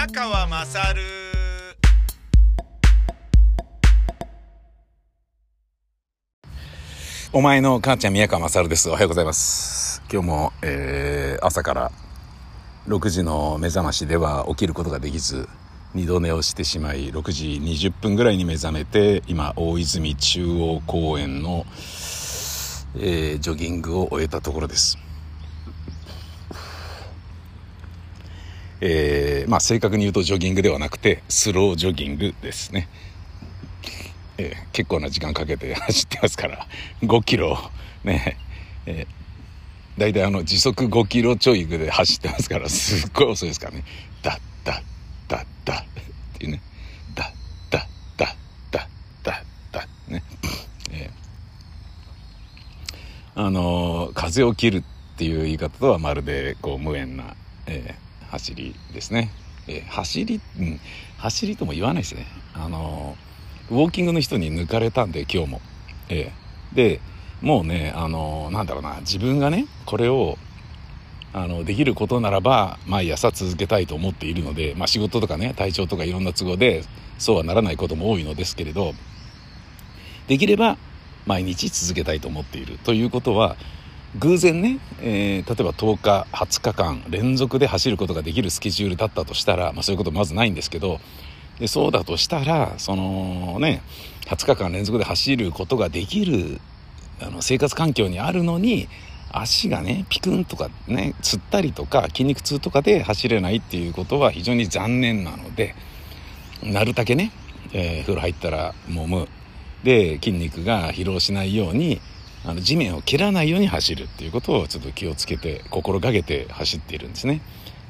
宮川まさるお前の母ちゃん宮川勝です。おはようございます。今日も、えー朝から6時の目覚ましでは起きることができず、二度寝をしてしまい、6時20分ぐらいに目覚めて、今、大泉中央公園の、えージョギングを終えたところです。えーまあ正確に言うとジョギングではなくて、スロージョギングですね。えー結構な時間かけて走ってますから5キロね。えー、大体あの時速5キロちょいぐで走ってますからすっごい遅いですからね。ダッダッダッダッっていうね。ダッダッダッダッダッダッね。えーあのー風を切るっていう言い方とはまるでこう無縁な、えー走りですね、えー走り、うん、走りとも言わないですね。あのウォーキングの人に抜かれたんで今日も、ええでもうねあのなんだろうな自分がねこれをあのできることならば毎朝続けたいと思っているので、まあ、仕事とかね体調とかいろんな都合でそうはならないことも多いのですけれどできれば毎日続けたいと思っているということは偶然ね、えー例えば10日20日間連続で走ることができるスケジュールだったとしたら、まあ、そういうことまずないんですけどでそうだとしたらそのね20日間連続で走ることができるあの生活環境にあるのに足がねピクンとかねつったりとか筋肉痛とかで走れないっていうことは非常に残念なのでなるだけね、えー風呂入ったらもむ。で筋肉が疲労しないようにあの地面を蹴らないように走るっていうことをちょっと気をつけて心がけて走っているんですね。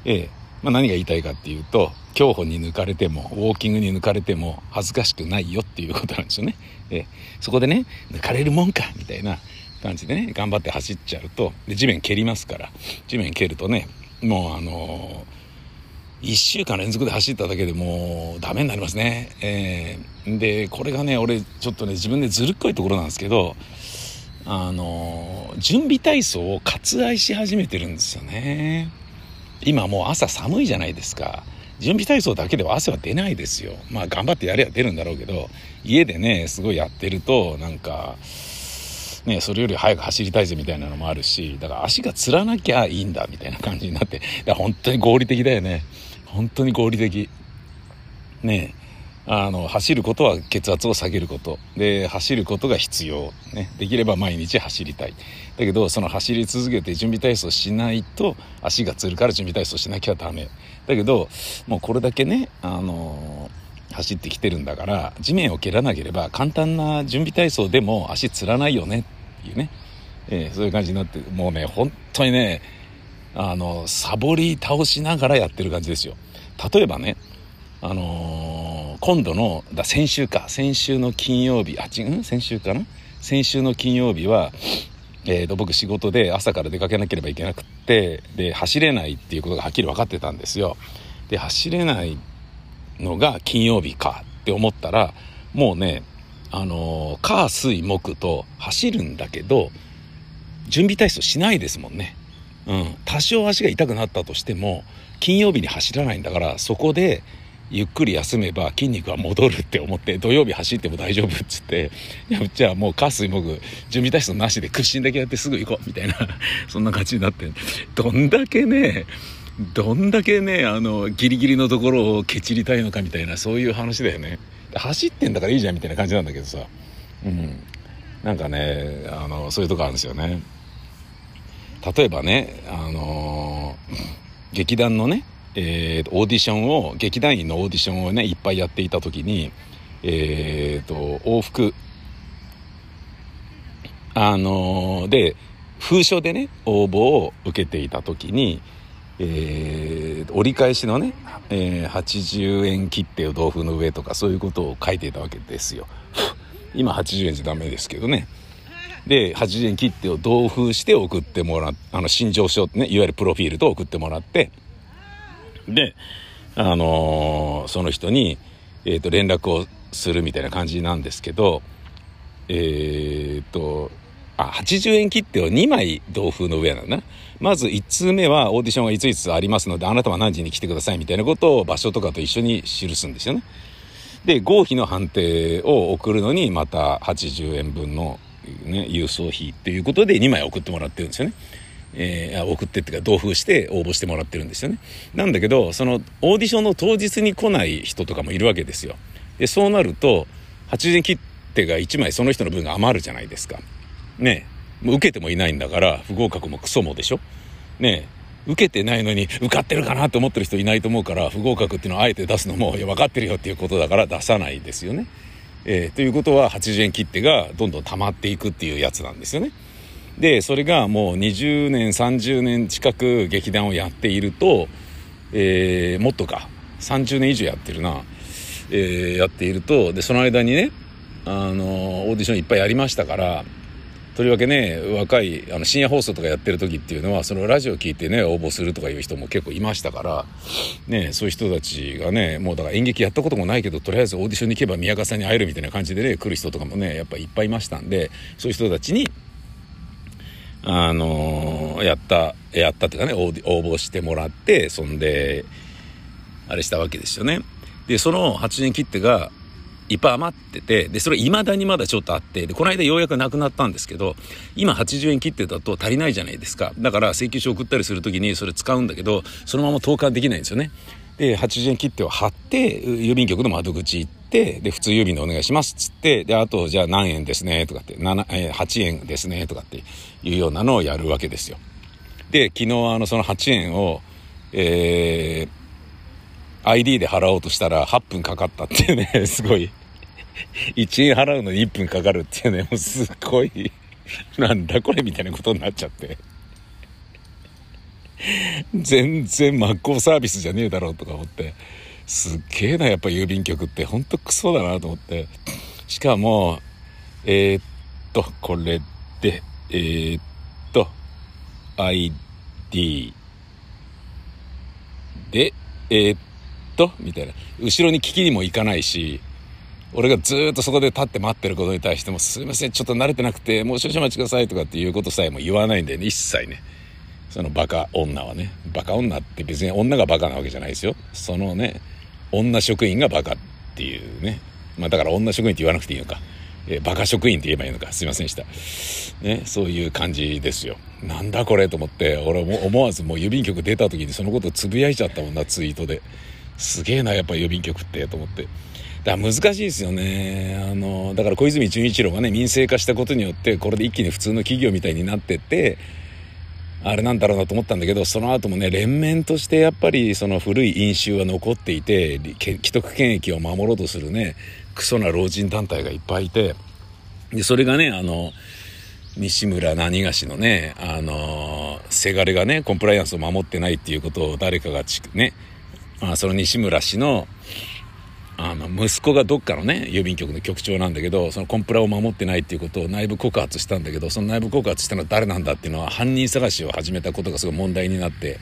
ええまあ、何が言いたいかっていうと競歩に抜かれてもウォーキングに抜かれても恥ずかしくないよっていうことなんですよね。ええそこでね抜かれるもんかみたいな感じでね頑張って走っちゃうとで地面蹴りますから地面蹴るとねもうあの1週間連続で走っただけでもうダメになりますね。えーでこれがね俺ちょっとね自分でずるっこいところなんですけどあの準備体操を割愛し始めてるんですよね。今もう朝寒いじゃないですか。準備体操だけでは汗は出ないですよ。まあ頑張ってやれば出るんだろうけど家でねすごいやってるとなんかね、それより早く走りたいぜみたいなのもあるしだから足がつらなきゃいいんだみたいな感じになってだから本当に合理的だよね本当に合理的ねあの走ることは血圧を下げること。で走ることが必要、ね、できれば毎日走りたい。だけどその走り続けて準備体操しないと足がつるから準備体操しなきゃダメ。だけどもうこれだけねあの走ってきてるんだから地面を蹴らなければ簡単な準備体操でも足つらないよね。っていうね、えーそういう感じになってもうね本当にねあのサボり倒しながらやってる感じですよ。例えばねあのー今度のだ先週か。先週の金曜日あ違うん？先週かな？先週の金曜日は、えーと僕仕事で朝から出かけなければいけなくってで走れないっていうことがはっきり分かってたんですよ。で走れないのが金曜日かって思ったらもうねあのー火水木と走るんだけど準備体操しないですもんね。うん。多少足が痛くなったとしても金曜日に走らないんだからそこでゆっくり休めば筋肉は戻るって思って土曜日走っても大丈夫っつっていやじゃあもう火水木準備体操なしで屈伸だけやってすぐ行こうみたいな そんな感じになって。どんだけねどんだけねあのギリギリのところを蹴散りたいのかみたいなそういう話だよね。走ってんだからいいじゃんみたいな感じなんだけどさ。うん。なんかねあのそういうとこあるんですよね。例えばねあの劇団のね、えーオーディションを劇団員のオーディションをねいっぱいやっていた時にえー、と往復。あので封書でね応募を受けていた時に、えー折り返しのね、えー80円切手を豆腐の上とかそういうことを書いていたわけですよ。今80円じゃダメですけどね。で80円切手を同封して送ってもらっあの新庄書ねいわゆるプロフィールと送ってもらってであのーその人に、えー、と連絡をするみたいな感じなんですけどえー、とあ、80円切手を2枚同封の上なんだな。まず1通目はオーディションがいついつありますので、あなたは何時に来てくださいみたいなことを場所とかと一緒に記すんですよね。で、合否の判定を送るのにまた80円分の、ね、郵送費っていうことで2枚送ってもらってるんですよね。えー、送ってっていうか同封して応募してもらってるんですよね。なんだけど、そのオーディションの当日に来ない人とかもいるわけですよ。で、そうなると、80円切手が1枚その人の分が余るじゃないですか。ねもう受けてもいないんだから不合格もクソもでしょね受けてないのに受かってるかなと思ってる人いないと思うから不合格っていうのをあえて出すのも分かってるよっていうことだから出さないですよね。えー、ということは80円切手がどんどん溜まっていくっていうやつなんですよね。でそれがもう20年30年近く劇団をやっていると、えー、もっとか30年以上やってるな、えー、やっているとでその間にねあのオーディションいっぱいやりましたからとりわけね若いあの深夜放送とかやってる時っていうのはそのラジオ聞いてね応募するとかいう人も結構いましたからねそういう人たちがねもうだから演劇やったこともないけどとりあえずオーディションに行けば宮川さんに会えるみたいな感じでね来る人とかもねやっぱいっぱいいましたんでそういう人たちにあのー、やったやったっていうかね応募してもらってそんであれしたわけですよね。でその8年切手がいっぱい余ってて、で、それ未だにまだちょっとあって、で、この間ようやくなくなったんですけど、今80円切ってたと足りないじゃないですか。だから請求書送ったりする時にそれ使うんだけど、そのまま投函できないんですよね。で、80円切手を貼って、郵便局の窓口行って、で、普通郵便でお願いしますっつって、で、あと、じゃあ何円ですね、とかって、7、えー、8円ですね、とかっていうようなのをやるわけですよ。で、昨日あの、その8円を、えー、ID で払おうとしたら8分かかったっていうね、すごい1円払うのに1分かかるっていうね、もうすごい、なんだこれみたいなことになっちゃって。全然真っ向サービスじゃねえだろうとか思って、すっげえな、やっぱ郵便局ってほんとクソだなと思って。しかも、えー、っと、これで、えー、っと、ID で、えー、っと、みたいな。後ろに聞きにも行かないし、俺がずっとそこで立って待ってることに対しても、すいません、ちょっと慣れてなくて、もう少々お待ちくださいとかっていうことさえも言わないんだよね、一切ね。そのバカ女はね。バカ女って別に女がバカなわけじゃないですよ。そのね、女職員がバカっていうね。まあだから女職員って言わなくていいのか。えー、バカ職員って言えばいいのか。すいませんでした。ね、そういう感じですよ。なんだこれと思って、俺も思わずもう郵便局出た時にそのことつぶやいちゃったもんな、ツイートで。すげえな、やっぱ郵便局って、と思って。だから難しいですよね。あの、だから小泉純一郎がね、民生化したことによって、これで一気に普通の企業みたいになってって、あれなんだろうなと思ったんだけど、その後もね、連綿としてやっぱりその古い飲酒は残っていて、既得権益を守ろうとするね、クソな老人団体がいっぱいいて、で、それがね、あの、西村何がしのね、あの、せがれがね、コンプライアンスを守ってないっていうことを誰かがね、あ、その西村氏の、あの息子がどっかのね郵便局の局長なんだけどそのコンプラを守ってないっていうことを内部告発したんだけどその内部告発したのは誰なんだっていうのは犯人探しを始めたことがすごい問題になって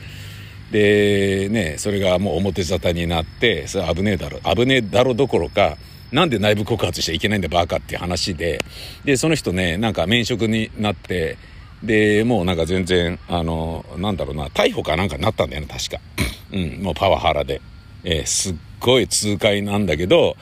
でねそれがもう表沙汰になってそれ危ねえだろ危ねえだろどころかなんで内部告発しちゃいけないんだバカっていう話ででその人ねなんか免職になってでもうなんか全然あのなんだろうな逮捕かなんかになったんだよね確か うんもうパワハラで。えー、すっごい痛快なんだけど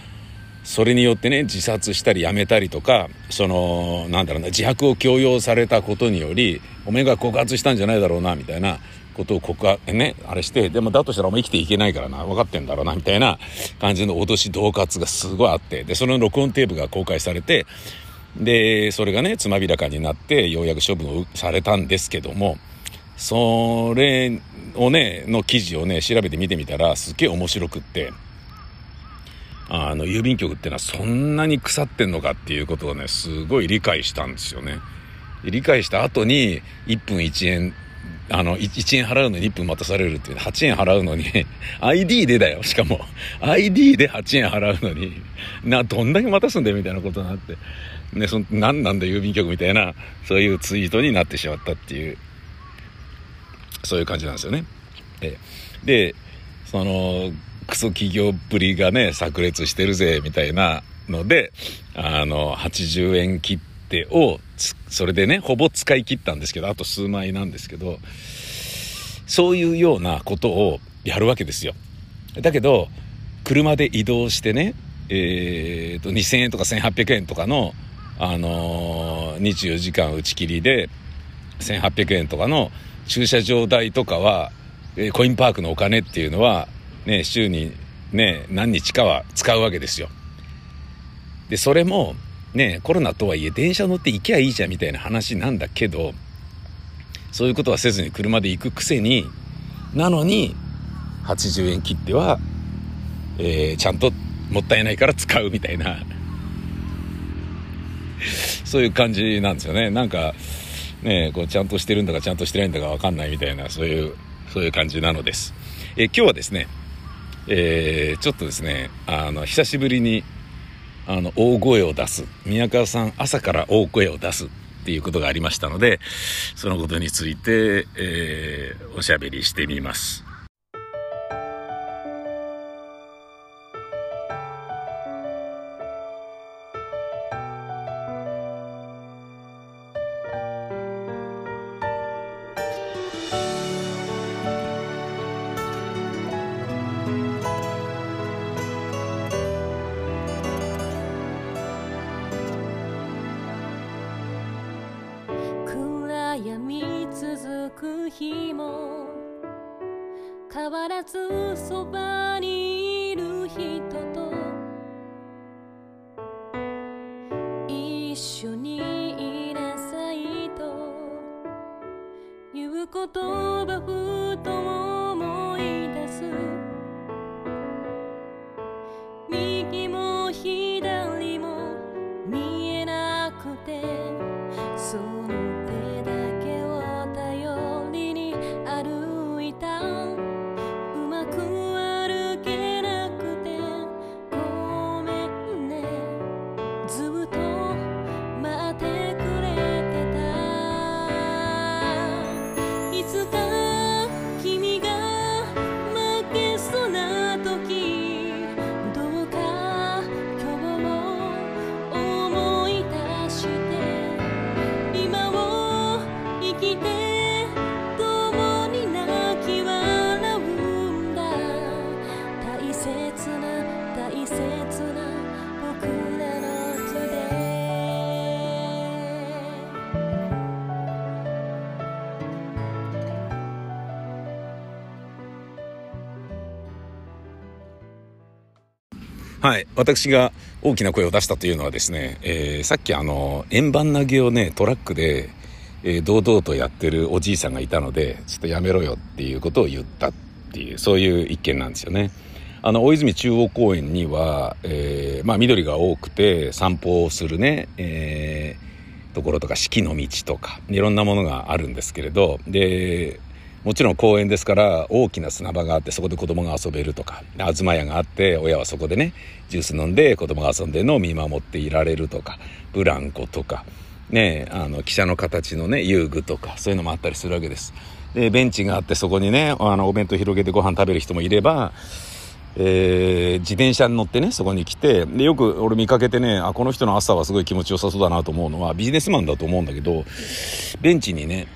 それによってね自殺したりやめたりとかそのなんだろうな自白を強要されたことによりおめが告発したんじゃないだろうなみたいなことを告白ねあれしてでもだとしたらお前生きていけないからな分かってんだろうなみたいな感じの脅し恫喝がすごいあってでその録音テープが公開されてでそれがねつまびらかになってようやく処分をされたんですけどもそれをね、の記事をね、調べて見てみたら、すっげえ面白くって、あの、郵便局ってのはそんなに腐ってんのかっていうことをね、すごい理解したんですよね。理解した後に、1分1円、あの、1円払うのに1分待たされるっていう、8円払うのに、ID でだよ、しかも。ID で8円払うのに、な、どんだけ待たすんだよ、みたいなことになって。ね、そ何なんだ郵便局みたいな、そういうツイートになってしまったっていうそういう感じなんですよね。えで、その、クソ企業っぷりがね、炸裂してるぜ、みたいなので、あの、80円切手をそれでね、ほぼ使い切ったんですけど、あと数枚なんですけど、そういうようなことをやるわけですよ。だけど、車で移動してね、えー、と、2000円とか1800円とかの、あのー、24時間打ち切りで、1800円とかの駐車場代とかは、え、コインパークのお金っていうのは、ね、週にね、何日かは使うわけですよ。で、それも、ね、コロナとはいえ電車乗って行きゃいいじゃんみたいな話なんだけど、そういうことはせずに車で行くくせに、なのに、80円切っては、えー、ちゃんともったいないから使うみたいな、そういう感じなんですよね。なんか、ね、こうちゃんとしてるんだかちゃんとしてないんだかわかんないみたいな、そういう、そういう感じなのです。え今日はですね、えー、ちょっとですね、あの、久しぶりに、あの、大声を出す。宮川さん、朝から大声を出すっていうことがありましたので、そのことについて、えー、おしゃべりしてみます。言葉ふと思い出す。私が大きな声を出したというのはですね、えー、さっきあの、円盤投げをね、トラックで、えー、堂々とやってるおじいさんがいたので、ちょっとやめろよっていうことを言ったっていう、そういう一件なんですよね。あの、大泉中央公園には、えー、まあ、緑が多くて散歩をするね、えー、ところとか四季の道とかいろんなものがあるんですけれどでもちろん公園ですから大きな砂場があってそこで子供が遊べるとか東屋があって親はそこでねジュース飲んで子供が遊んでるのを見守っていられるとかブランコとかねあの汽車の形のね遊具とかそういうのもあったりするわけです。でベンチがあってそこにねあのお弁当広げてご飯食べる人もいればえー、自転車に乗ってね、そこに来て、で、よく俺見かけてね、あ、この人の朝はすごい気持ちよさそうだなと思うのは、ビジネスマンだと思うんだけど、ベンチにね、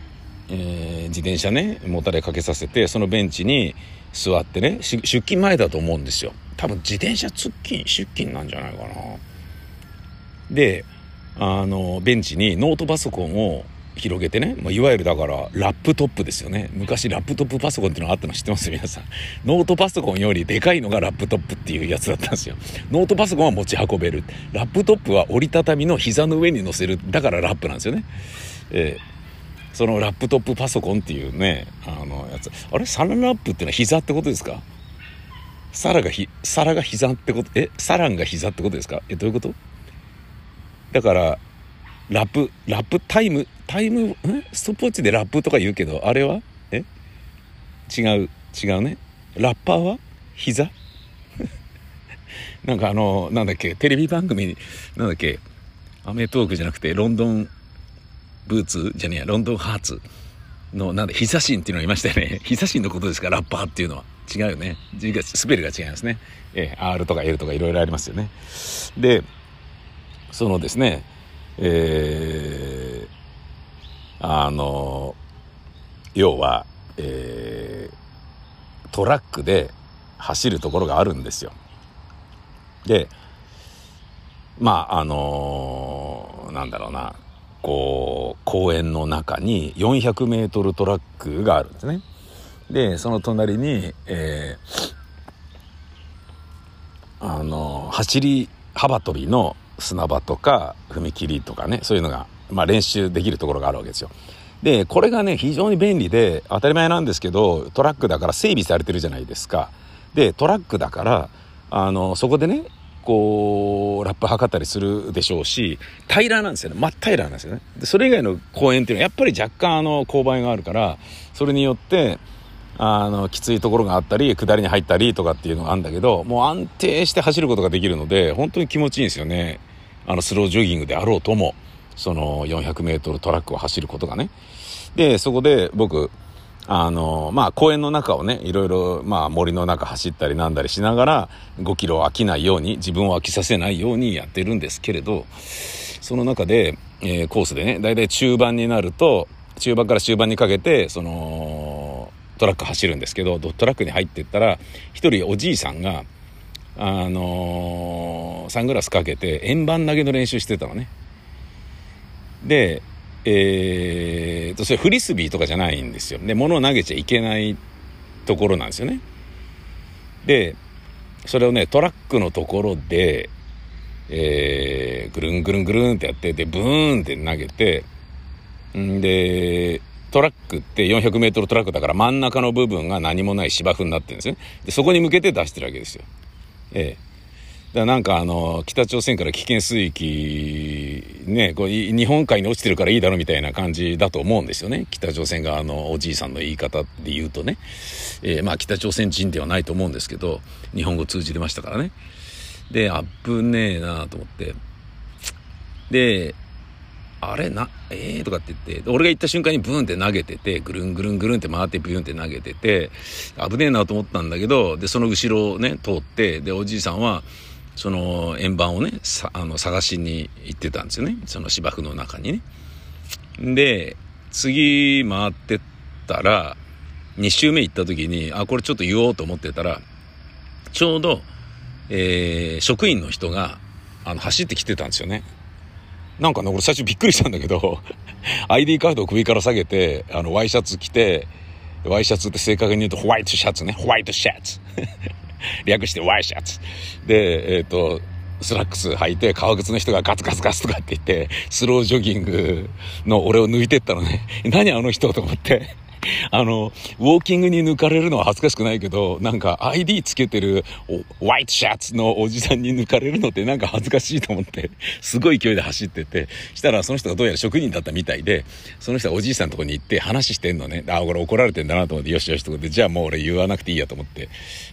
えー、自転車ねもたれかけさせてそのベンチに座ってね出勤前だと思うんですよ。多分自転車通勤出勤なんじゃないかな。であのベンチにノートパソコンを広げてね、まあ、いわゆるだからラップトップですよね。昔ラップトップパソコンっていうのがあったの知ってます？皆さん。ノートパソコンよりでかいのがラップトップっていうやつだったんですよ。ノートパソコンは持ち運べる。ラップトップは折りたたみの膝の上に乗せる。だからラップなんですよね。えーそのラップトップパソコンっていうね、あのやつ。あれ？サランラップってのは膝ってことですか？サラがひ、サラが膝ってこと、え？サランが膝ってことですか？え、どういうこと？だから、ラップ、ラップタイム、タイム、んストップウォッチでラップとか言うけど、あれは？え？違う、違うね。ラッパーは？膝？なんかあの、なんだっけ、テレビ番組、なんだっけ、アメトークじゃなくて、ロンドンブーツじゃねえや、ロンドンハーツの、なんで、ヒザシンっていうのがいましたよね。ヒザシンのことですか、ラッパーっていうのは。違うよね。字が、スペルが違いますね。えー、R とか L とかいろいろありますよね。で、そのですね、えあの要は、えー、トラックで走るところがあるんですよ。でまああのー、なんだろうなこう公園の中に 400m トラックがあるんですね。でその隣に、えー、あの、走り幅跳びの砂場とか踏切とかねそういうのが、まあ、練習できるところがあるわけですよ。でこれがね非常に便利で当たり前なんですけどトラックだから整備されてるじゃないですか。でトラックだからあのそこでねこうラップ測ったりするでしょうし平らなんですよね。真っ平らなんですよね。でそれ以外の公園っていうのはやっぱり若干あの勾配があるからそれによってあのきついところがあったり下りに入ったりとかっていうのがあるんだけどもう安定して走ることができるので本当に気持ちいいんですよね。あのスロージョギングであろうともその 400m トラックを走ることがね。でそこで僕あのまあ公園の中をねいろいろまあ森の中走ったりなんだりしながら5キロ飽きないように自分を飽きさせないようにやってるんですけれどその中で、えー、コースでねだいたい中盤になると中盤から終盤にかけてそのトラック走るんですけどトラックに入ってったら一人おじいさんがあのー、サングラスかけて円盤投げの練習してたのね。でえーと、それフリスビーとかじゃないんですよ。で、物を投げちゃいけないところなんですよね。で、それをね、トラックのところで、えー、ぐるんぐるんぐるんってやって、で、ブーンって投げて、んで、トラックって400メートルトラックだから真ん中の部分が何もない芝生になってるんですね。で、そこに向けて出してるわけですよ。ええだなんかあの北朝鮮から危険水域ねこう日本海に落ちてるからいいだろみたいな感じだと思うんですよね。北朝鮮側のおじいさんの言い方で言うとね、えー、まあ北朝鮮人ではないと思うんですけど日本語通じてましたからね。で危ねえなと思って。であれな、ええー、とかって言って、俺が行った瞬間にブーンって投げてて、ぐるんぐるんぐるんって回ってブーンって投げてて、危ねえなと思ったんだけど、で、その後ろをね、通って、で、おじいさんは、その円盤をねあの探しに行ってたんですよねその芝生の中にね。で次回ってったら2周目行った時にあこれちょっと言おうと思ってたらちょうど、えー、職員の人があの走ってきてたんですよね。なんかね俺最初びっくりしたんだけど ID カードを首から下げてあのワイシャツ着てワイシャツって正確に言うとホワイトシャツねホワイトシャツ 略してワイシャツ。で、えっ、ー、と、スラックス履いて、革靴の人がガツガツガツとかって言って、スロージョギングの俺を抜いてったのね。何あの人と思って。あの、ウォーキングに抜かれるのは恥ずかしくないけど、なんか ID つけてるホワイトシャツのおじさんに抜かれるのってなんか恥ずかしいと思って、すごい勢いで走ってて、したらその人がどうやら職人だったみたいで、その人はおじいさんのとこに行って話してんのね。あ、これ怒られてんだなと思って、よしよしと思って、じゃあもう俺言わなくていいやと思って、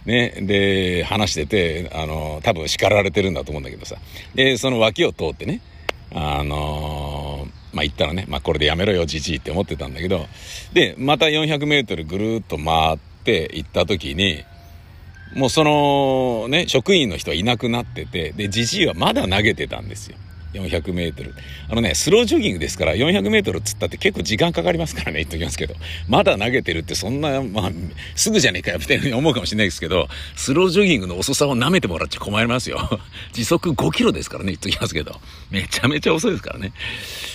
ね。で、話してて、あの、多分叱られてるんだと思うんだけどさ。で、その脇を通ってね、あのーまあ言ったらね、まあこれでやめろよ、じじいって思ってたんだけど、で、また400メートルぐるっと回って行った時に、もうそのね、職員の人はいなくなってて、で、じじいはまだ投げてたんですよ。400メートル。あのね、スロージョギングですから、400メートルつったって結構時間かかりますからね、言っときますけど。まだ投げてるってそんな、まあ、すぐじゃねえかよ、みたいに思うかもしれないですけど、スロージョギングの遅さを舐めてもらっちゃ困りますよ。時速5キロですからね、言っときますけど。めちゃめちゃ遅いですからね。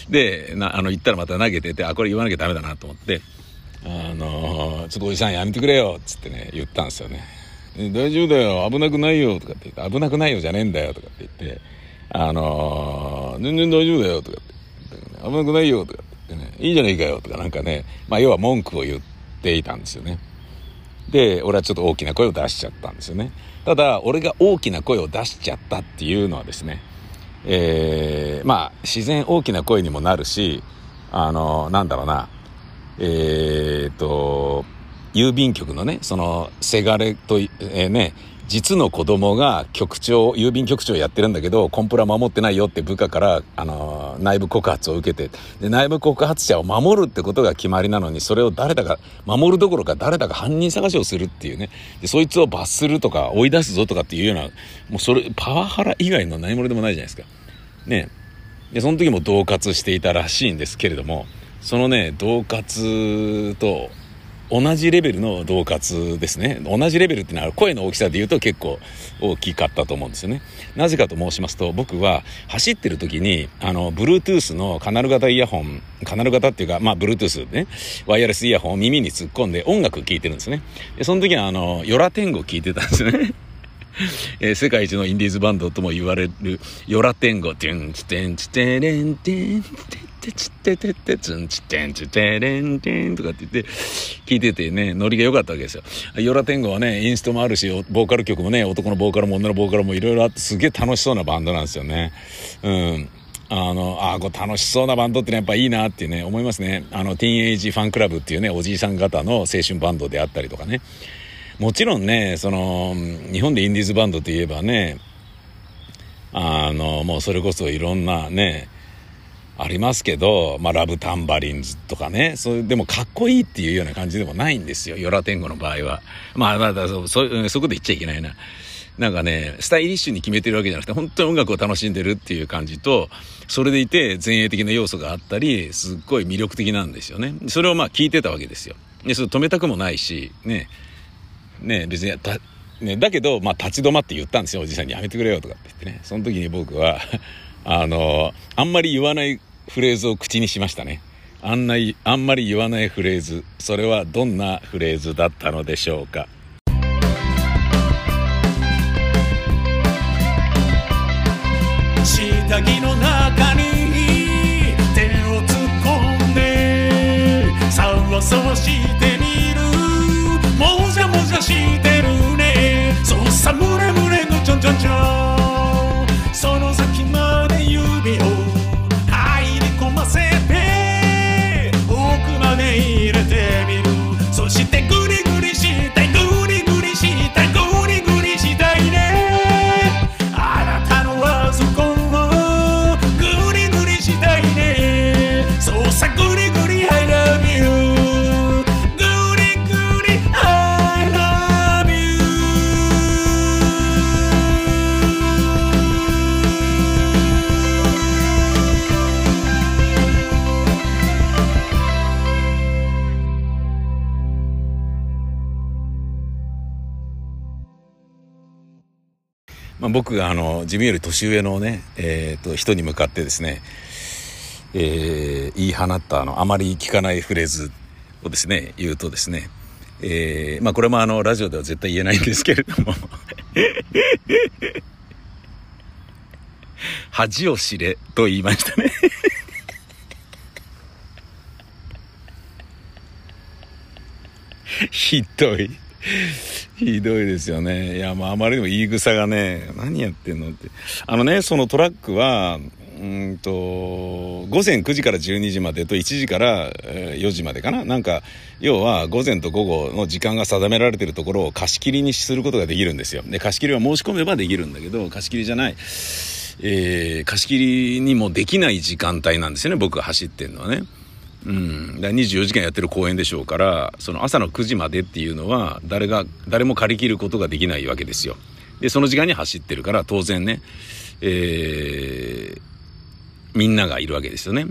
で、な、あの、行ったらまた投げてて、あ、これ言わなきゃダメだなと思って、あのー、ちょっとおじさんやめてくれよ、つってね、言ったんですよね。大丈夫だよ、危なくないよ、とかって言って、危なくないよじゃねえんだよ、とかって言って、あのー、全然大丈夫だよとかって、危なくないよとかってね、いいじゃねえかよとかなんかね、まあ要は文句を言っていたんですよね。で、俺はちょっと大きな声を出しちゃったんですよね。ただ、俺が大きな声を出しちゃったっていうのはですね、えー、まあ自然大きな声にもなるし、あのー、なんだろうな、えー、と、郵便局のね、その、せがれと、えー、ね、実の子供が局長、郵便局長やってるんだけど、コンプラ守ってないよって部下から、あの、内部告発を受けて、で、内部告発者を守るってことが決まりなのに、それを誰だか、守るどころか誰だか犯人探しをするっていうね。で、そいつを罰するとか、追い出すぞとかっていうような、もうそれ、パワハラ以外の何者でもないじゃないですか。ね。で、その時も恫喝していたらしいんですけれども、そのね恫喝と同じレベルの恫喝ですね。同じレベルっていうのは声の大きさで言うと結構大きかったと思うんですよね。なぜかと申しますと僕は走ってる時にあの Bluetooth のカナル型イヤホンカナル型っていうかまあ Bluetooth ね。ワイヤレスイヤホンを耳に突っ込んで音楽聴いてるんですね。でその時はあのヨラ天狗聴いてたんですね。えー、世界一のインディーズバンドとも言われるヨラテンゴ、テュンチテンチテレンテンテテチテテテツンチテンチテレンテンとかって言って聞いててね、ノリが良かったわけですよ。ヨラテンゴはね、インストもあるし、ボーカル曲もね、男のボーカルも女のボーカルもいろいろあってすげえ楽しそうなバンドなんですよね。うん。あの、あこう楽しそうなバンドってのはやっぱいいなってね、思いますね。あの、ティーンエイジファンクラブっていうね、おじいさん方の青春バンドであったりとかね。もちろんね、その、日本でインディーズバンドといえばね、あの、もうそれこそいろんなね、ありますけど、まあ、ラブタンバリンズとかね、それでもかっこいいっていうような感じでもないんですよ、ヨラ天狗の場合は。まあ、まだそ、そ、そこで言っちゃいけないな。なんかね、スタイリッシュに決めてるわけじゃなくて、本当に音楽を楽しんでるっていう感じと、それでいて前衛的な要素があったり、すっごい魅力的なんですよね。それをまあ聞いてたわけですよ。で、それ止めたくもないし、ね、ね、別にた、ね、だけど、まあ、立ち止まって言ったんですよ、おじさんにやめてくれよとかって言ってね。その時に僕は あの、あんまり言わないフレーズを口にしましたね。あんな、あんまり言わないフレーズ。それはどんなフレーズだったのでしょうか。下着の中に手を突っ込んでさわさわしてみるもじゃもじゃしてるねそうさむれむれのちょんちょんちょん僕があの自分より年上のね、えー、と人に向かってですね、えー言い放ったあのあまり聞かないフレーズをですね言うとですね、えーまあこれもあのラジオでは絶対言えないんですけれども 恥を知れと言いましたね ひどい。ひどいですよね。いや、まあ、あまりにも言い草がね、何やってんのって。あのね、そのトラックは、うんと、午前9時から12時までと1時から4時までかななんか、要は午前と午後の時間が定められてるところを貸し切りにすることができるんですよ。で、貸し切りは申し込めばできるんだけど、貸し切りじゃない。えー貸し切りにもできない時間帯なんですよね、僕が走ってるのはね。うん、だ24時間やってる公演でしょうからその朝の9時までっていうのは誰が誰も借り切ることができないわけですよ。でその時間に走ってるから当然ね、えーみんながいるわけですよね。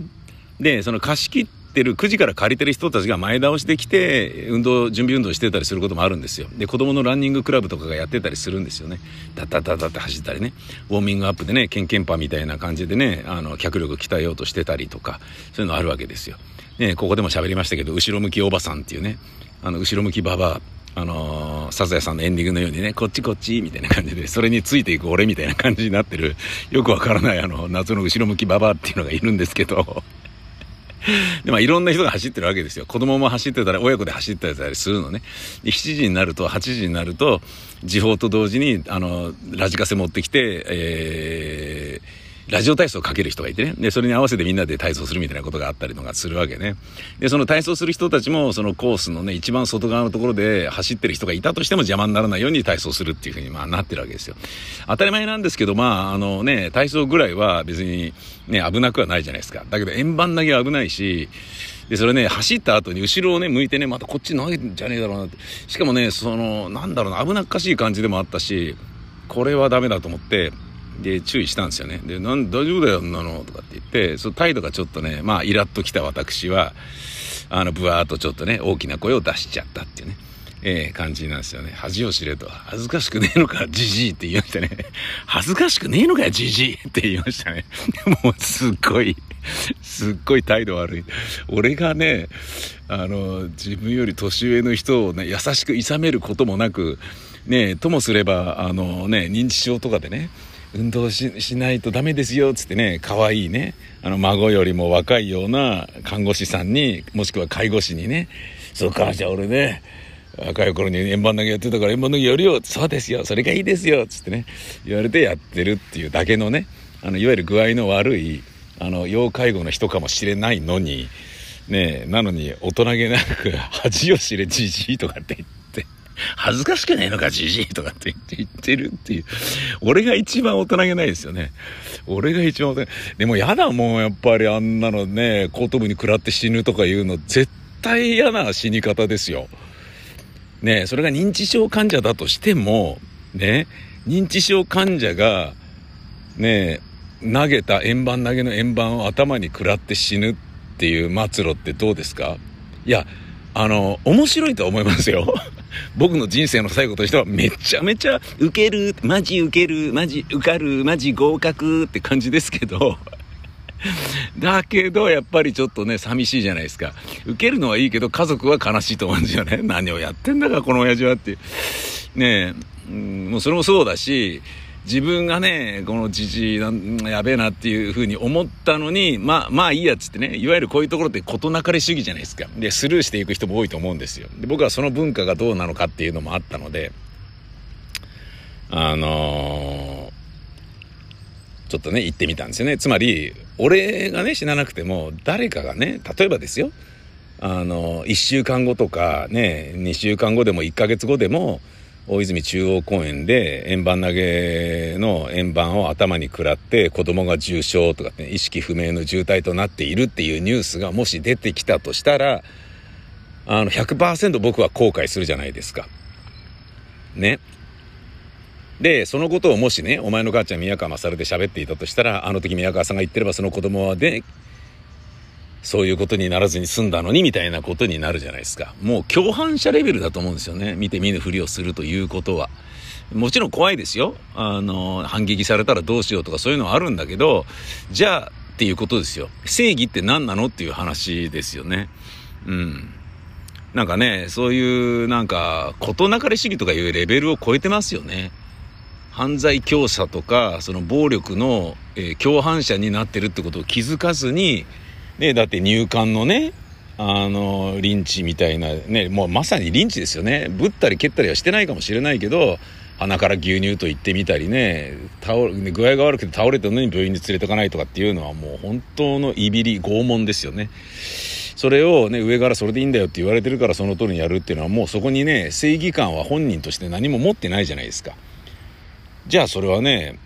でその貸し切ってる9時から借りてる人たちが前倒しできて運動準備運動してたりすることもあるんですよ。で子供のランニングクラブとかがやってたりするんですよね。ダッダッダッダって走ったりねウォーミングアップでねケンケンパみたいな感じでねあの脚力鍛えようとしてたりとかそういうのあるわけですよね、ここでも喋りましたけど後ろ向きおばさんっていうねあの後ろ向きババアあのーサザエさんのエンディングのようにねこっちこっちみたいな感じでそれについていく俺みたいな感じになってるよくわからないあの謎の後ろ向きババアっていうのがいるんですけど。でまあいろんな人が走ってるわけですよ。子供も走ってたり親子で走ってたりするのね。で7時になると8時になると時報と同時にあのラジカセ持ってきてえーラジオ体操をかける人がいてね。で、それに合わせてみんなで体操するみたいなことがあったりとかするわけね。で、その体操する人たちも、そのコースのね、一番外側のところで走ってる人がいたとしても邪魔にならないように体操するっていうふうに、まあ、なってるわけですよ。当たり前なんですけど、まあ、あのね、体操ぐらいは別にね、危なくはないじゃないですか。だけど、円盤投げは危ないし、で、それね、走った後に後ろをね、向いてね、またこっち投げんじゃねえだろうなって。しかもね、その、なんだろうな、危なっかしい感じでもあったし、これはダメだと思って、で注意したんですよねでなん大丈夫だよなのとかって言ってその態度がちょっとねまあイラッときた私はあのブワーっとちょっとね大きな声を出しちゃったっていうねええ感じなんですよね。恥を知れと。恥ずかしくねえのか、じじいって言いましたね。恥ずかしくねえのか、じじいって言いましたね。もうすっごい、すっごい態度悪い。俺がね、あの、自分より年上の人をね、優しく諌めることもなく、ねともすれば、あのね、認知症とかでね、運動しないとダメですよ、つってね、可愛いね、あの、孫よりも若いような看護師さんに、もしくは介護士にね、そうか、じゃあ俺ね、若い頃に円盤投げやってたから円盤投げやるよそうですよそれがいいですよつってね言われてやってるっていうだけのねあのいわゆる具合の悪いあの要介護の人かもしれないのにねなのに大人げなく恥を知れじじいとかって言って恥ずかしくねえのかじじいとかって言ってるっていう。俺が一番大人げないですよね。俺が一番大人でもやだもうやっぱりあんなのね後頭部に食らって死ぬとかいうの絶対嫌な死に方ですよ。ね、それが認知症患者だとしても、ね、認知症患者が、ね、投げた円盤投げの円盤を頭に食らって死ぬっていう末路ってどうですか？いや、あの、面白いとは思いますよ。僕の人生の最後としてはめちゃめちゃ受ける、マジ受ける、マジ受かる、マジ合格って感じですけど、だけど、やっぱりちょっとね、寂しいじゃないですか。受けるのはいいけど、家族は悲しいと思うんですよね。何をやってんだか、この親父はって。ねえ、うん、もうそれもそうだし、自分がね、このじじいやべえなっていうふうに思ったのに、まあ、まあいいやつってね、いわゆるこういうところって事なかれ主義じゃないですか。で、スルーしていく人も多いと思うんですよ。で、僕はその文化がどうなのかっていうのもあったので、あのーちょっとね、行ってみたんですよね。つまり、俺がね、死ななくても、誰かがね、例えばですよ、あの、1週間後とか、ね、2週間後でも1ヶ月後でも、大泉中央公園で円盤投げの円盤を頭に食らって子供が重傷とかね、意識不明の重体となっているっていうニュースがもし出てきたとしたら、あの、100%僕は後悔するじゃないですか。ね。で、そのことをもしね、お前の母ちゃん宮川勝で喋っていたとしたら、あの時宮川さんが言ってればその子供はね、そういうことにならずに済んだのにみたいなことになるじゃないですか。もう共犯者レベルだと思うんですよね。見て見ぬふりをするということは。もちろん怖いですよ。あの、反撃されたらどうしようとかそういうのはあるんだけど、じゃあっていうことですよ。正義って何なのっていう話ですよね。うん。なんかね、そういうなんか、事なかれ主義とかいうレベルを超えてますよね。犯罪教唆とかその暴力の、えー、共犯者になってるってことを気づかずに、ね、だって入管のねあのリンチみたいなねもうまさにリンチですよねぶったり蹴ったりはしてないかもしれないけど鼻から牛乳と言ってみたりね倒具合が悪くて倒れたのに病院に連れてかないとかっていうのはもう本当のいびり拷問ですよね。それをね上からそれでいいんだよって言われてるからその通りにやるっていうのはもうそこにね正義感は本人として何も持ってないじゃないですか。じゃあそれはね、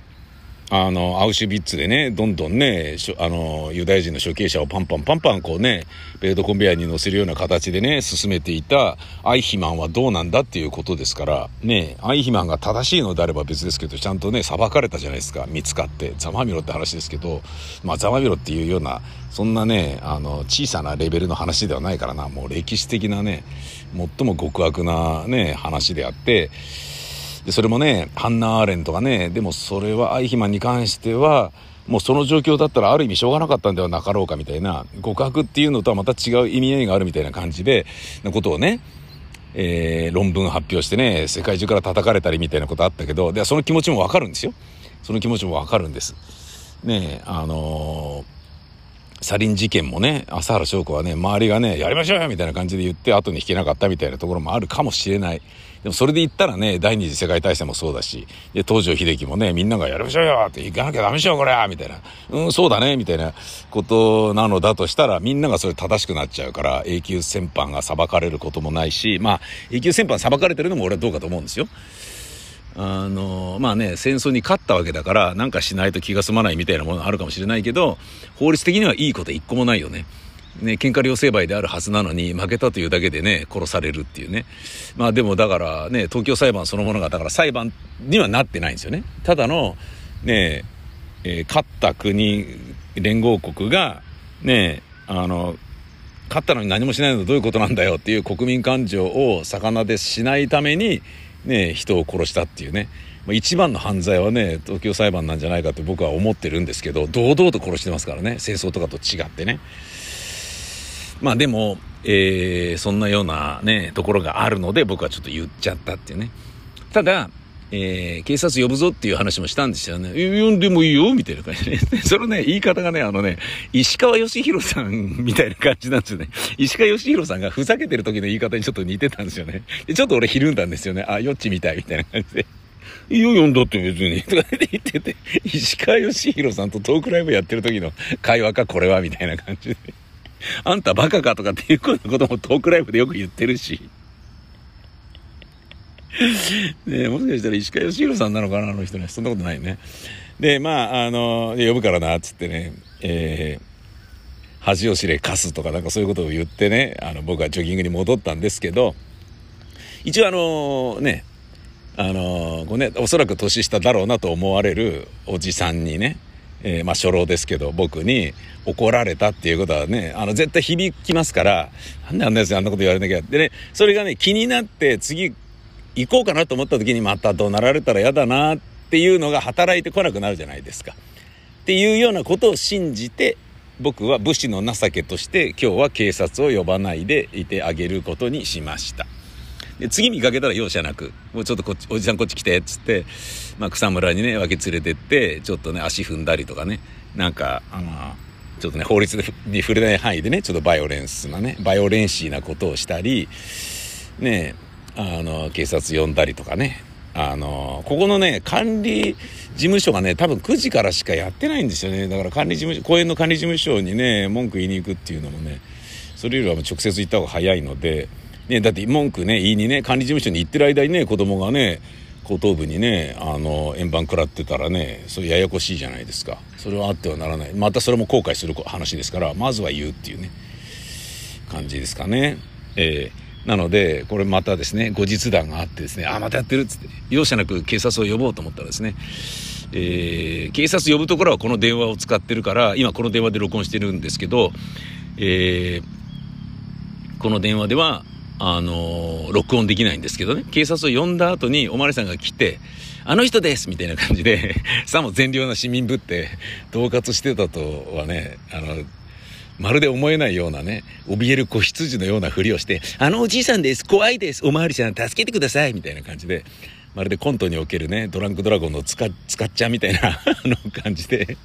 あの、アウシュビッツでね、どんどんね、あの、ユダヤ人の処刑者をパンパンパンパンこうね、ベルトコンベヤーに乗せるような形でね、進めていたアイヒマンはどうなんだっていうことですから、ね、アイヒマンが正しいのであれば別ですけど、ちゃんとね、裁かれたじゃないですか、見つかって、ざまみろって話ですけど、まあ、ざまみろっていうような、そんなね、あの、小さなレベルの話ではないからな、もう歴史的なね、最も極悪なね、話であって、で、それもね、ハンナ・アーレンとかね、でもそれはアイヒマンに関しては、もうその状況だったらある意味しょうがなかったんではなかろうかみたいな、極悪っていうのとはまた違う意味合いがあるみたいな感じで、なことをね、えー、論文発表してね、世界中から叩かれたりみたいなことあったけど、で、その気持ちもわかるんですよ。その気持ちもわかるんです。ねあのーサリン事件もね、朝原翔子はね、周りがね、やりましょうよみたいな感じで言って後に引けなかったみたいなところもあるかもしれない。でもそれで言ったらね、第二次世界大戦もそうだし、で、東条英機もね、みんながやりましょうよって行かなきゃダメでしょ、これはみたいな。うん、そうだねみたいなことなのだとしたら、みんながそれ正しくなっちゃうから、永久戦犯が裁かれることもないし、まあ、永久戦犯裁かれてるのも俺はどうかと思うんですよ。あの、まあね、戦争に勝ったわけだから、なんかしないと気が済まないみたいなものあるかもしれないけど、法律的にはいいこと一個もないよね。ね、喧嘩両成敗であるはずなのに、負けたというだけでね、殺されるっていうね。まあでもだからね、東京裁判そのものが、だから裁判にはなってないんですよね。ただの、ねえー勝った国連合国がねあの勝ったのに何もしないのはどういうことなんだよっていう国民感情を魚でしないために、ね、人を殺したっていうね一番の犯罪はね東京裁判なんじゃないかと僕は思ってるんですけど堂々と殺してますからね戦争とかと違ってねまあでも、えーそんなようなねところがあるので僕はちょっと言っちゃったっていうねただえー警察呼ぶぞっていう話もしたんですよね。え呼んでもいいよみたいな感じで、そのね、言い方がね、あのね、石川義弘さんみたいな感じなんですよね。石川義弘さんがふざけてる時の言い方にちょっと似てたんですよね。ちょっと俺ひるんだんですよね。あ、よっちみたいみたいな感じで。いいよ、呼んだって別に。とか言ってて、石川義弘さんとトークライブやってる時の会話か、これは、みたいな感じで。あんたバカかとかっていうこともトークライブでよく言ってるし。ねもしかしたら石川義弘さんなのかなあの人ね。そんなことないね。でまああの呼ぶからなっつってね。えー恥を知れ貸すとかなんかそういうことを言ってねあの僕はジョギングに戻ったんですけど一応あのねあのこうねおそらく年下だろうなと思われるおじさんにねえーまあ初老ですけど僕に怒られたっていうことはねあの絶対響きますからなんであんなやつにあんなこと言われなきゃでねそれがね気になって次行こうかなと思った時にまた怒鳴られたら嫌だなっていうのが働いてこなくなるじゃないですか。っていうようなことを信じて僕は武士の情けとして今日は警察を呼ばないでいてあげることにしました。で次見かけたら容赦なく「もうちょっとこっちおじさんこっち来て」っつって、まあ、草むらにね分け連れてってちょっとね足踏んだりとかねなんかあのちょっとね法律に触れない範囲でねちょっとバイオレンスなねバイオレンシーなことをしたりねあの警察呼んだりとかねあのここのね管理事務所がね多分9時からしかやってないんですよね。だから管理事務所公園の管理事務所にね文句言いに行くっていうのもねそれよりはもう直接行った方が早いので、ね、だって文句ね言いにね管理事務所に行ってる間にね子供がね後頭部にねあの円盤食らってたらねそれややこしいじゃないですか。それはあってはならない。またそれも後悔する話ですからまずは言うっていうね感じですかね。えーなのでこれまたですね後日談があってですねあまたやってるっつって容赦なく警察を呼ぼうと思ったらですねえー警察呼ぶところはこの電話を使ってるから今この電話で録音してるんですけど、えーこの電話ではあのー録音できないんですけどね警察を呼んだ後におまわりさんが来て「あの人です!」みたいな感じで さも善良な市民ぶって恫喝してたとはねあのまるで思えないようなね、怯える子羊のようなふりをして、あのおじいさんです怖いですおまわりさん助けてくださいみたいな感じで、まるでコントにおけるね、ドランクドラゴンのつか、つかっちゃみたいな、あの感じで、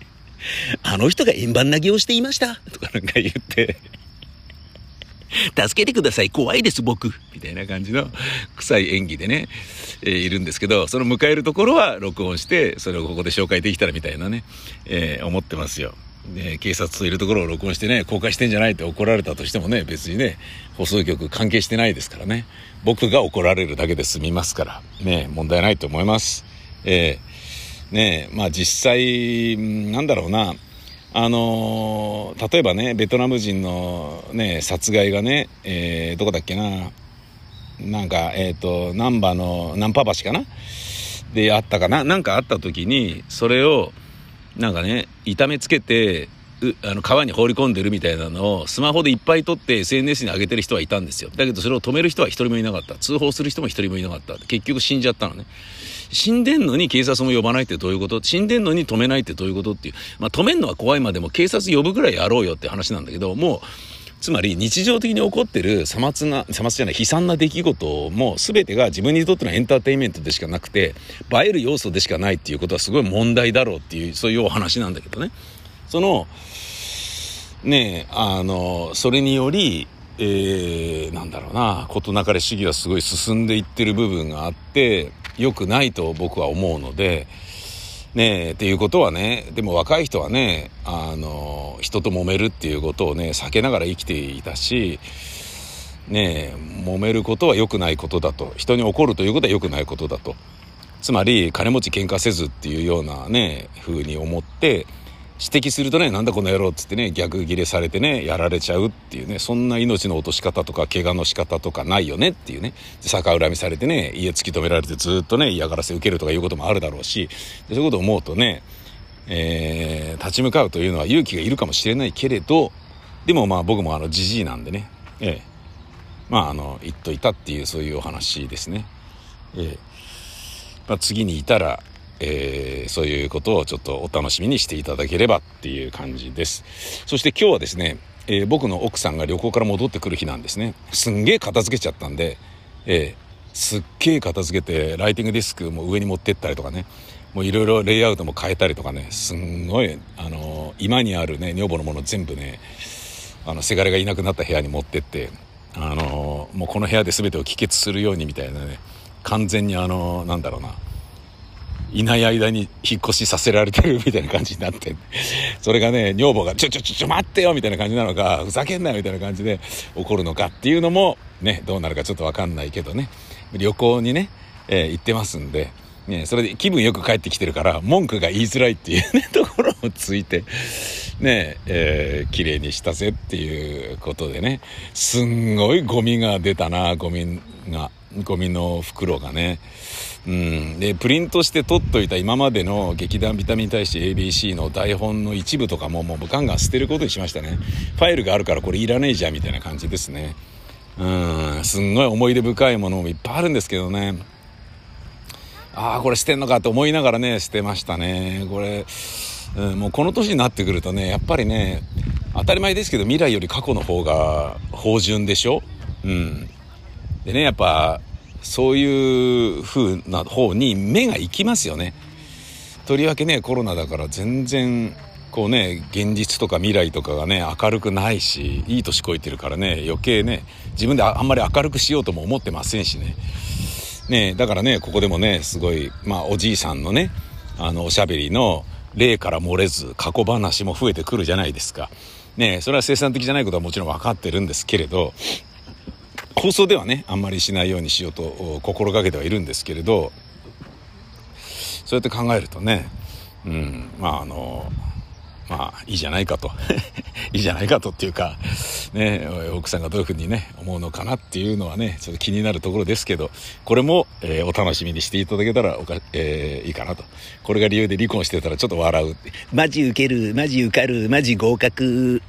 あの人が円盤投げをしていましたとかなんか言って、助けてください。怖いです僕。みたいな感じの臭い演技でね、えーいるんですけど、その迎えるところは録音して、それをここで紹介できたらみたいなね、えー思ってますよ。で警察といるところを録音してね公開してんじゃないって怒られたとしてもね別にね放送局関係してないですからね。僕が怒られるだけで済みますからね問題ないと思います。えーねまあ実際なんだろうな。あのー例えばねベトナム人のね殺害がね、えーどこだっけな。なんかえっ、と難波の難波橋かな。であったかな。なんかあった時にそれをなんかね痛めつけてあの川に放り込んでるみたいなのをスマホでいっぱい撮って SNS に上げてる人はいたんですよ。だけどそれを止める人は一人もいなかった。通報する人も一人もいなかった。結局死んじゃったのね。死んでんのに警察も呼ばないってどういうこと？死んでんのに止めないってどういうことっていうまあ止めんのは怖いまでも警察呼ぶぐらいやろうよって話なんだけどもうつまり日常的に起こってるさまつな、さまつじゃない悲惨な出来事も全てが自分にとってのエンターテインメントでしかなくて映える要素でしかないっていうことはすごい問題だろうっていうそういうお話なんだけどね。そのねえあのそれにより、えーなんだろうな事なかれ主義はすごい進んでいってる部分があって良くないと僕は思うので。ねえっていうことはねでも若い人はねあの人と揉めるっていうことをね避けながら生きていたしねえ揉めることは良くないことだと人に怒るということは良くないことだとつまり金持ち喧嘩せずっていうようなね風に思って指摘するとね、なんだこの野郎っつってね、逆ギレされてね、やられちゃうっていうね、そんな命の落とし方とか、怪我の仕方とかないよねっていうね、逆恨みされてね、家突き止められてずっとね、嫌がらせ受けるとかいうこともあるだろうし、そういうことを思うとね、えー、立ち向かうというのは勇気がいるかもしれないけれど、でもまあ僕もあの、じじいなんでね、ええ。まああの、言っといたっていうそういうお話ですね。ええ。まあ、次にいたら、えー、そういうことをちょっとお楽しみにしていただければっていう感じです。そして今日はですね、えー、僕の奥さんが旅行から戻ってくる日なんですね。すんげえ片付けちゃったんで、えー、すっげえ片付けて、ライティングディスクも上に持ってったりとかね、もういろいろレイアウトも変えたりとかね、すんごい、あの今にあるね、女房のもの全部ね、あの、せがれがいなくなった部屋に持ってって、あのもうこの部屋で全てを帰結するようにみたいなね、完全にあのなんだろうな、いない間に引っ越しさせられてるみたいな感じになって、それがね、女房が、ちょちょちょちょ待ってよみたいな感じなのか、ふざけんなよみたいな感じで怒るのかっていうのも、ね、どうなるかちょっとわかんないけどね、旅行にね、えー、行ってますんで、ね、それで気分よく帰ってきてるから、文句が言いづらいっていうね、ところをついて、ね、えー、綺麗にしたぜっていうことでね、すんごいゴミが出たな、ゴミが、ゴミの袋がね、うん、でプリントして取っといた今までの劇団ビタミンに対して ABC の台本の一部とかももうガンガン捨てることにしましたね。ファイルがあるからこれいらねえじゃんみたいな感じですね。うん。すんごい思い出深いものもいっぱいあるんですけどね。ああこれ捨てんのかと思いながらね捨てましたね。これ、うん、もうこの年になってくるとねやっぱりね当たり前ですけど未来より過去の方が芳醇でしょ？うん。でねやっぱそういう風な方に目が行きますよね。とりわけねコロナだから全然こうね現実とか未来とかがね明るくないしいい年こいてるからね余計ね自分であんまり明るくしようとも思ってませんしねねだからねここでもねすごいまあおじいさんのねあのおしゃべりの例から漏れず過去話も増えてくるじゃないですか。ねそれは生産的じゃないことはもちろん分かってるんですけれど放送ではねあんまりしないようにしようと心がけてはいるんですけれどそうやって考えるとねうんまああのまあいいじゃないかと。いいじゃないかとっていうかね奥さんがどういうふうにね思うのかなっていうのはねちょっと気になるところですけどこれも、えー、お楽しみにしていただけたらおか、えー、いいかなと。これが理由で離婚してたらちょっと笑う。マジウケるマジ受かるマジ合格。